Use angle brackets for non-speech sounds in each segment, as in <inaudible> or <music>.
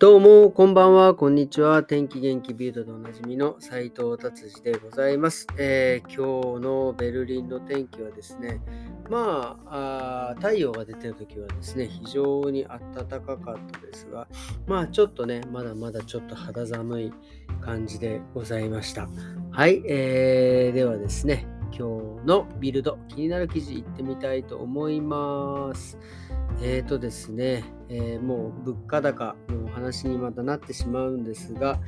どうも、こんばんは、こんにちは。天気元気ビュートでおなじみの斉藤達治でございます、えー、今日のベルリンの天気はですね、まあ太陽が出てる時はですね、非常に暖かかったですが、まあちょっとね、まだまだちょっと肌寒い感じでございました。はい、えー、ではですね、今日のビルド、気になる記事いってみたいと思います。えーとですね、えー、もう物価高のお話にまたなってしまうんですが、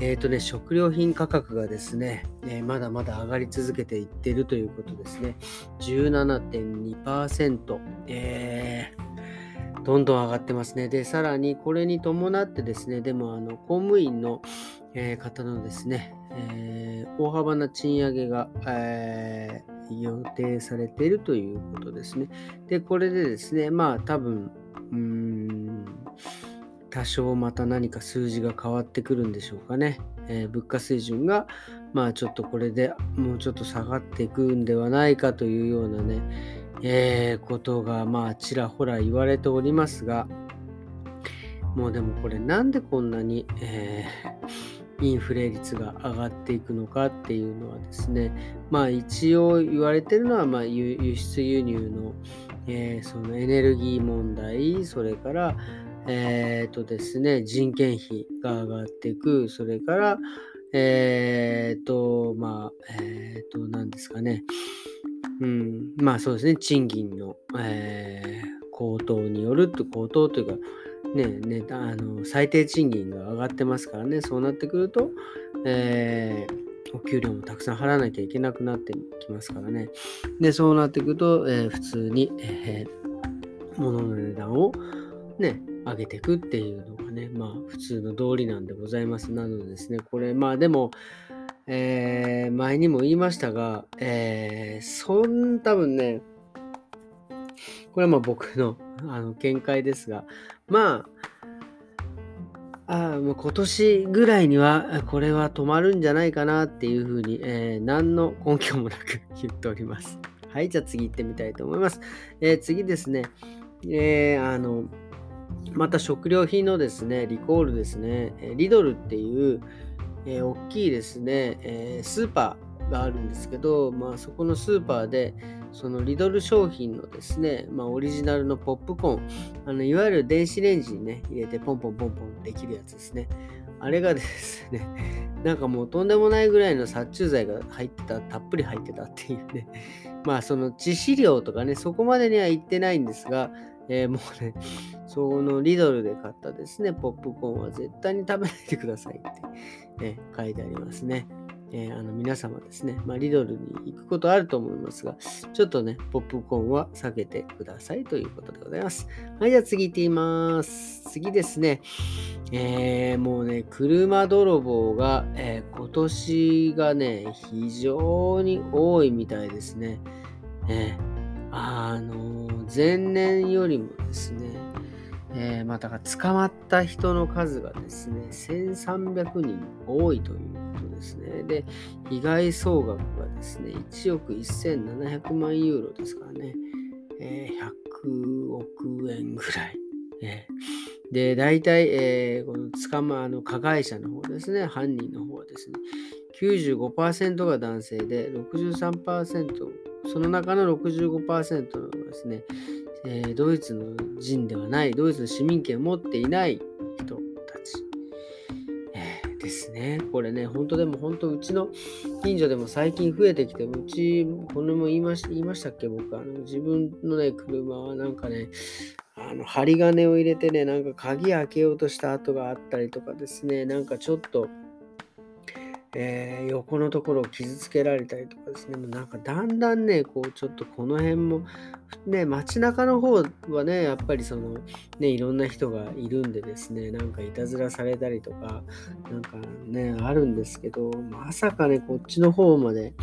えーとね、食料品価格がですね、え、まだまだ上がり続けていってるということですね。17.2%、えー、どんどん上がってますね。で、さらにこれに伴ってですね、でもあの公務員の、えー、方のですね、えー、大幅な賃上げが、えー予定されているということですね。で、これでですね、まあ多分、うーん、多少また何か数字が変わってくるんでしょうかね。えー、物価水準が、まあちょっとこれでもうちょっと下がっていくんではないかというようなね、えー、ことがまあちらほら言われておりますが、もうでもこれなんでこんなに、えーインフレ率が上がっていくのかっていうのはですね、まあ一応言われてるのは、まあ輸出輸入の、えー、そのエネルギー問題、それから、えっ、ー、とですね、人件費が上がっていく、それから、えっ、ー、と、まあ、えっ、と、何ですかね、うん、まあそうですね、賃金の、え高騰によると、高騰というか、ね、ね、あの最低賃金が上がってますからね、そうなってくると、えー、お給料もたくさん払わなきゃいけなくなってきますからね。で、そうなってくると、えー、普通に、えー、物の値段をね、上げていくっていうのがね、まあ普通の道理なんでございます。なのでですね、これ、まあでも、えー、前にも言いましたが、えー、そん多分ね、これはまあ僕のあの見解ですが、まあ、あもう今年ぐらいにはこれは止まるんじゃないかなっていうふうに、えー、何の根拠もなく言っております。はい、じゃあ次行ってみたいと思います。えー、次ですね、えー、あの、また食料品のですね、リコールですね、リドルっていう、えー、大きいですね、えー、スーパーがあるんですけど、まあそこのスーパーで、そのリドル商品のですね、まあ、オリジナルのポップコーン、あのいわゆる電子レンジにね、入れてポンポンポンポンできるやつですね。あれがですね、なんかもうとんでもないぐらいの殺虫剤が入ってた、たっぷり入ってたっていうね。まあその致死量とかね、そこまでには行ってないんですが、えー、もうね、そのリドルで買ったですね、ポップコーンは絶対に食べないでくださいって、ね、書いてありますね。えー、あの皆様ですね、まあ、リドルに行くことあると思いますが、ちょっとね、ポップコーンは避けてくださいということでございます。はい、じゃあ次行ってみます。次ですね、えー、もうね、車泥棒が、えー、今年がね、非常に多いみたいですね。えあの前年よりもですね、えー、また捕まった人の数がですね、1300人多いということですね。で、被害総額がですね、1億1700万ユーロですからね、えー、100億円ぐらい。えー、で、大体、えー、この捕まあの加害者の方ですね、犯人の方はですね、95%が男性で、63%、その中の65%のですね、えー、ドイツの人ではない、ドイツの市民権を持っていない人たち、えー、ですね。これね、本当でも本当、うちの近所でも最近増えてきて、うち、これも言いまし言いましたっけ、僕、あの自分のね、車はなんかね、あの針金を入れてね、なんか鍵開けようとした跡があったりとかですね、なんかちょっと、えー、横のところを傷つけられたりとかですね、もうなんかだんだんね、こうちょっとこの辺も、ね、街中の方はね、やっぱりその、ね、いろんな人がいるんでですね、なんかいたずらされたりとか、なんかね、あるんですけど、まさかね、こっちの方まで、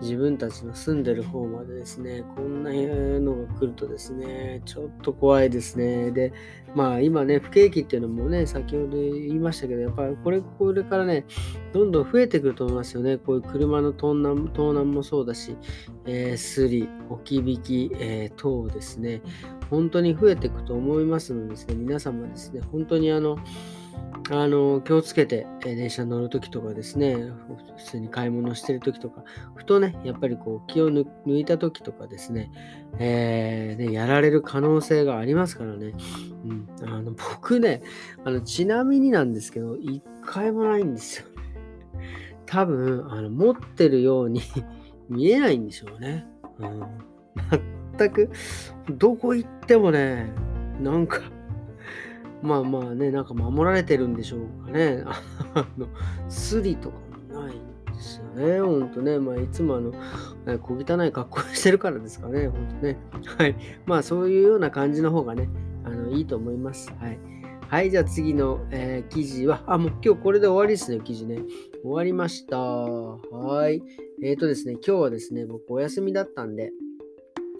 自分たちの住んでる方までですね、こんなのが来るとですね、ちょっと怖いですね。で、まあ今ね、不景気っていうのもね、先ほど言いましたけど、やっぱりこれ、これからね、どんどん増えてくると思いますよね。こういう車の盗難盗難もそうだし、えー、スリ、置き引き、えー、等ですね、本当に増えていくと思いますのでですね、皆様ですね、本当にあの、あの気をつけて、電車に乗るときとかですね、普通に買い物してるときとか、ふとね、やっぱりこう気を抜いたときとかですね、えー、ね、やられる可能性がありますからね。うん、あの僕ねあの、ちなみになんですけど、一回もないんですよ。多分、あの持ってるように見えないんでしょうね。うん、全く、どこ行ってもね、なんか、まあまあね、なんか守られてるんでしょうかね。あの、スリとかもないんですよね。ほんとね。まあいつもあの、小汚い格好してるからですかね。ほんとね。はい。まあそういうような感じの方がね、あのいいと思います。はい。はい、じゃあ次の、えー、記事は、あ、もう今日これで終わりですね、記事ね。終わりました。はい。えっ、ー、とですね、今日はですね、僕お休みだったんで、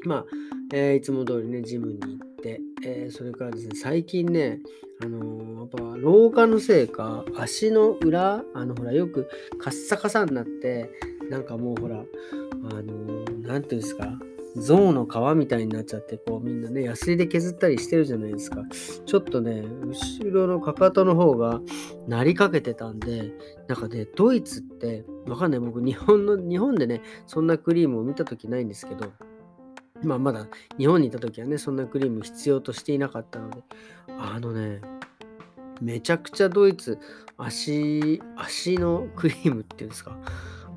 まあ、えー、いつも通りね、ジムに行って、えー、それからですね、最近ね、あのー、やっぱ老化のせいか、足の裏、あの、ほら、よくカッサカサになって、なんかもうほら、あのー、なんていうんですか、象の皮みたいになっちゃって、こうみんなね、ヤスリで削ったりしてるじゃないですか。ちょっとね、後ろのかかとの方がなりかけてたんで、なんかね、ドイツって、わかんない、僕、日本の、日本でね、そんなクリームを見た時ないんですけど、まあまだ日本にいた時はね、そんなクリーム必要としていなかったので、あのね、めちゃくちゃドイツ、足、足のクリームっていうんですか、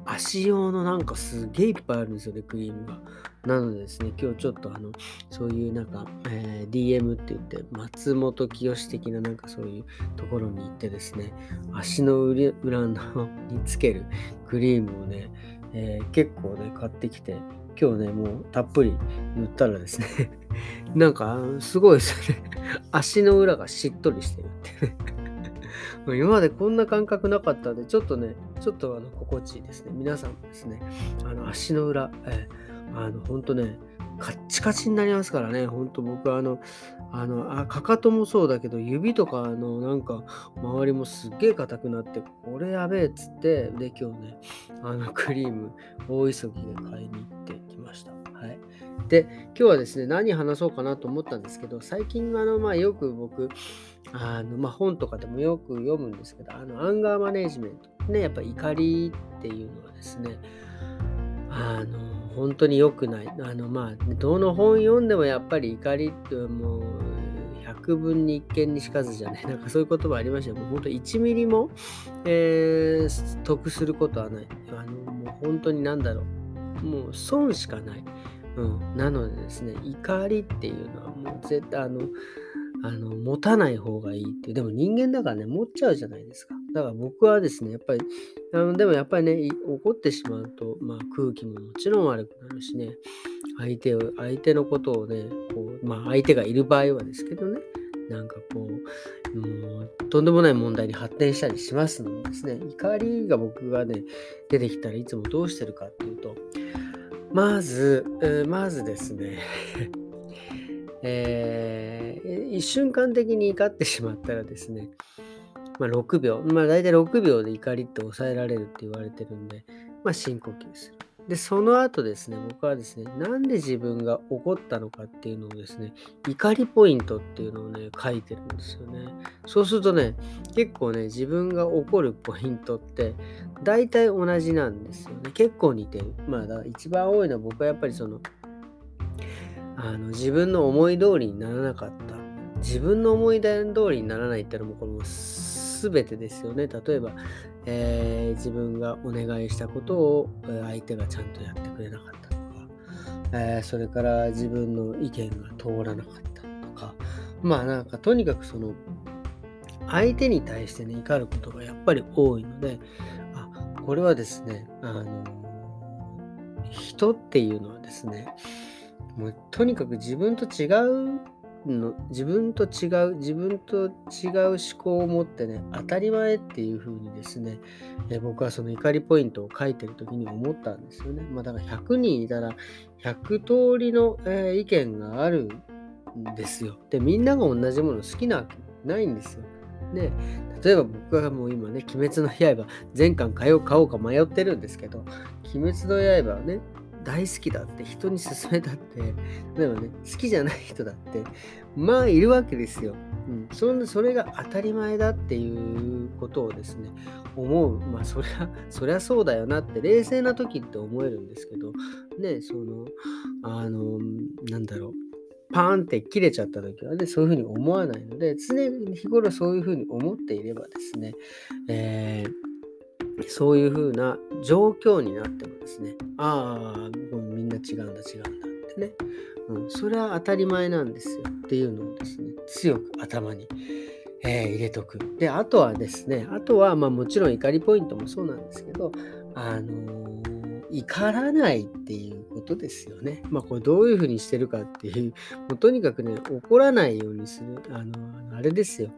足用のなんかすげえいっぱいあるんですよね、クリームが。なのでですね、今日ちょっとあの、そういうなんか、えー、DM って言って、松本清的ななんかそういうところに行ってですね、足の裏のにつけるクリームをね、えー、結構ね、買ってきて、今日ね、もうたっぷり塗ったらですね <laughs> なんかすごいですよね <laughs> 足の裏がしっとりしてるってね <laughs> 今までこんな感覚なかったんで、ちょっとね、ちょっとあの心地いいですね。皆さんもですね、あの足の裏、えー、あの、本当ね、カッチカチになりますからね、ほんと僕あの、あの、あかかともそうだけど、指とかのなんか、周りもすっげえ硬くなって、これやべえっつって、で、今日ね、あの、クリーム、大急ぎで買いに行ってきました。はい。で、今日はですね、何話そうかなと思ったんですけど、最近、あの、まあ、よく僕、あの、まあ、本とかでもよく読むんですけど、あの、アンガーマネジメント。ね、やっぱ怒りっていうのはですね、あの、本当に良くない。あの、まあ、どの本読んでもやっぱり怒りってもう、百分に一見にしかずじゃね。<laughs> なんかそういう言葉ありました。もう本当1ミリも、えー、得することはない。あの、もう本当に何だろう。もう損しかない。うん。なのでですね、怒りっていうのはもう絶対あの、あの、持たない方がいいっていう。でも人間だからね、持っちゃうじゃないですか。だから僕はですね、やっぱり、あのでもやっぱりね、怒ってしまうと、まあ空気ももちろん悪くなるしね、相手を、相手のことをね、こう、まあ相手がいる場合はですけどね、なんかこう、もう、とんでもない問題に発展したりしますのでですね、怒りが僕がね、出てきたらいつもどうしてるかっていうと、まず、えー、まずですね <laughs> えー、一瞬間的に怒ってしまったらですね、まあ、6秒、まあ、大体6秒で怒りって抑えられるって言われてるんで、まあ、深呼吸する。で、その後ですね、僕はですね、なんで自分が怒ったのかっていうのをですね、怒りポイントっていうのをね、書いてるんですよね。そうするとね、結構ね、自分が怒るポイントって、大体同じなんですよね。結構似てる。まあ、だ一番多いのは僕はやっぱりその、あの自分の思い通りにならなかった。自分の思い通りにならないってのも、この全てですよね。例えば、えー、自分がお願いしたことを相手がちゃんとやってくれなかったとか、えー、それから自分の意見が通らなかったとか、まあなんかとにかくその相手に対してね、怒ることがやっぱり多いので、あ、これはですね、あの、人っていうのはですね、もうとにかく自分と違うの自分と違う自分と違う思考を持ってね当たり前っていう風にですね、え僕はその怒りポイントを書いてる時に思ったんですよね。まあだから100人いたら100通りの、えー、意見があるんですよ。でみんなが同じもの好きなわけないんですよ。ね、例えば僕がもう今ね、鬼滅の刃、全巻買おう買おうか迷ってるんですけど、鬼滅の刃ね、大好きだって人に勧めたって例えばね好きじゃない人だってまあいるわけですよ。うん、そんそれが当たり前だっていうことをですね思うまあそりゃ <laughs> そりゃそうだよなって冷静な時って思えるんですけどねそのあのなんだろうパーンって切れちゃった時はね、そういうふうに思わないので、常に日頃そういうふうに思っていればですね、えー、そういうふうな状況になってもですね、ああ、みんな違うんだ違うんだってね、うん、それは当たり前なんですよっていうのをですね、強く頭に、えー、入れとく。で、あとはですね、あとは、まあもちろん怒りポイントもそうなんですけど、あのー、怒らないっていうことですよね。まあこれどういうふうにしてるかっていう、もうとにかくね、怒らないようにする、あの、あれですよ。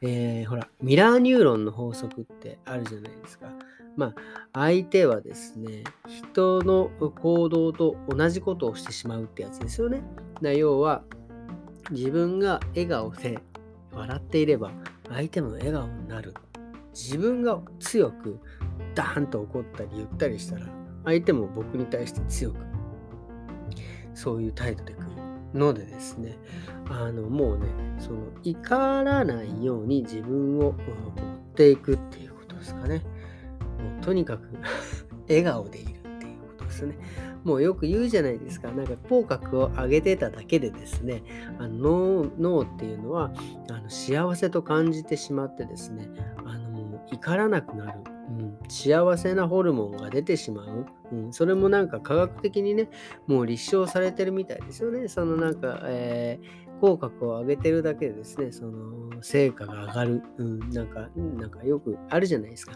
えー、ほら、ミラーニューロンの法則ってあるじゃないですか。まあ、相手はですね、人の行動と同じことをしてしまうってやつですよね。だ要は、自分が笑顔で笑っていれば、相手も笑顔になる。自分が強くダーンと怒ったり言ったりしたら、相手も僕に対して強く、そういう態度で来るのでですね、あの、もうね、その怒らないように自分を持っていくっていうことですかね。もうとにかく <laughs> 笑顔でいるっていうことですね。もうよく言うじゃないですか。なんか口角を上げてただけでですね、あの脳っていうのはあの幸せと感じてしまってですね、あの怒らなくなる。うん、幸せなホルモンが出てしまう、うん、それもなんか科学的にねもう立証されてるみたいですよね。そのなんか、えー口角を上げてるだけでですね、その成果が上がる、うん、なんか、なんかよくあるじゃないですか。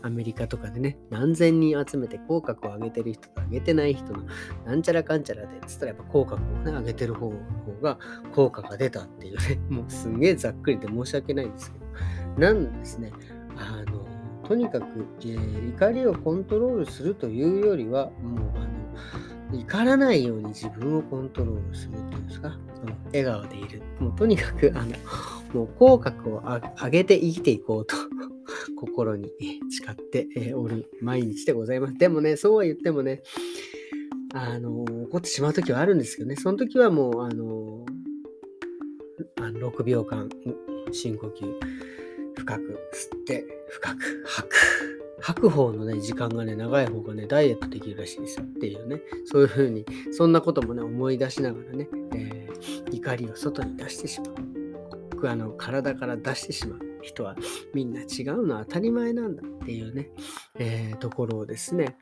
アメリカとかでね、何千人集めて口角を上げてる人と上げてない人のなんちゃらかんちゃらでっ、つったらやっぱ口角をね、上げてる方が効果が出たっていうね、もうすんげえざっくりで申し訳ないんですけど、なんですね、あの、とにかく、えー、怒りをコントロールするというよりは、もうあの、怒らないように自分をコントロールするっていうんですか、その笑顔でいる。もうとにかく、あの、もう口角を上げて生きていこうと <laughs> 心に誓っておる毎日でございます。でもね、そうは言ってもね、あの、怒ってしまう時はあるんですけどね、その時はもう、あの、あの6秒間深呼吸、深く吸って、深く吐く。吐く方のね、時間がね、長い方がね、ダイエットできるらしいですよっていうね、そういうふうに、そんなこともね、思い出しながらね、えー、怒りを外に出してしまう。あの、体から出してしまう人はみんな違うのは当たり前なんだっていうね、えー、ところをですね、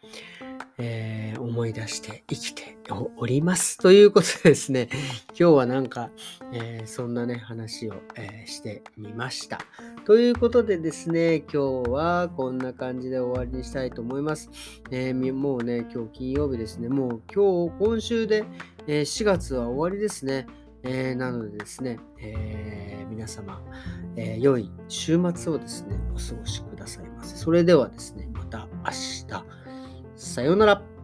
えー、思い出して生きております。ということでですね、<laughs> 今日はなんか、えー、そんなね、話を、えー、してみました。ということでですね、今日はこんな感じで終わりにしたいと思います。えもうね、今日金曜日ですね、もう今日、今週で、え4月は終わりですね。えなのでですね、え皆様、えー良い週末をですね、お過ごしくださいませ。それではですね、また明日。さようなら。